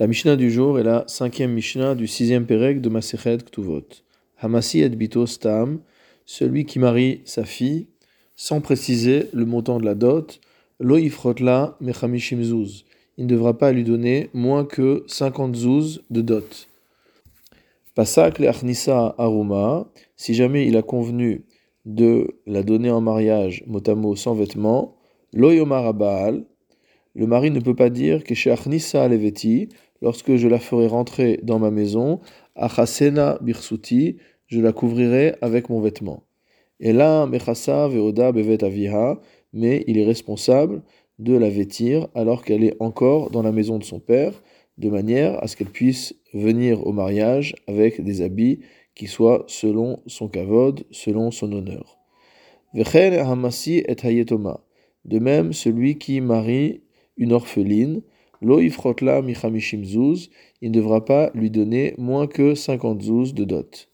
La Mishnah du jour est la cinquième Mishnah du sixième Pérec de Masechet Ktuvot. Hamasi et bito stam, celui qui marie sa fille, sans préciser le montant de la dot, lo ifrotla mechamishim. Il ne devra pas lui donner moins que 50 zouz de dot. Pasak le achnisa aruma, si jamais il a convenu de la donner en mariage motamo sans vêtements, lo yomar le mari ne peut pas dire que chez achnisa leveti, lorsque je la ferai rentrer dans ma maison, achasena birsuti, je la couvrirai avec mon vêtement. Et là, mechasa veoda bevet aviha, mais il est responsable de la vêtir alors qu'elle est encore dans la maison de son père, de manière à ce qu'elle puisse venir au mariage avec des habits qui soient selon son kavod, selon son honneur. Et hayetoma. De même, celui qui marie une orpheline, michamishim il ne devra pas lui donner moins que 50 zouz de dot.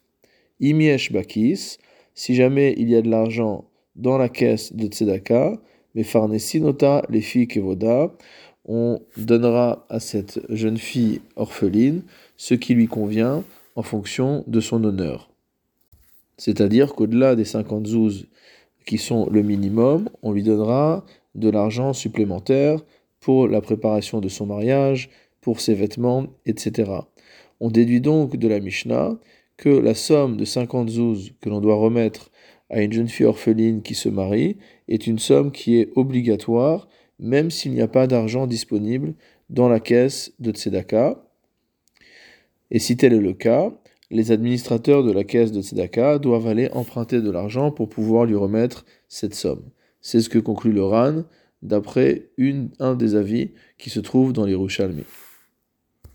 Imiesh bakis, si jamais il y a de l'argent dans la caisse de tzedaka, mais farnesinota les filles kevoda, on donnera à cette jeune fille orpheline ce qui lui convient en fonction de son honneur. C'est-à-dire qu'au-delà des 50 zouz qui sont le minimum, on lui donnera de l'argent supplémentaire pour la préparation de son mariage, pour ses vêtements, etc. On déduit donc de la Mishnah que la somme de 50 zouz que l'on doit remettre à une jeune fille orpheline qui se marie est une somme qui est obligatoire, même s'il n'y a pas d'argent disponible dans la caisse de Tzedaka. Et si tel est le cas, les administrateurs de la caisse de Tzedaka doivent aller emprunter de l'argent pour pouvoir lui remettre cette somme. C'est ce que conclut le RAN d'après un des avis qui se trouve dans les Rouchalmi.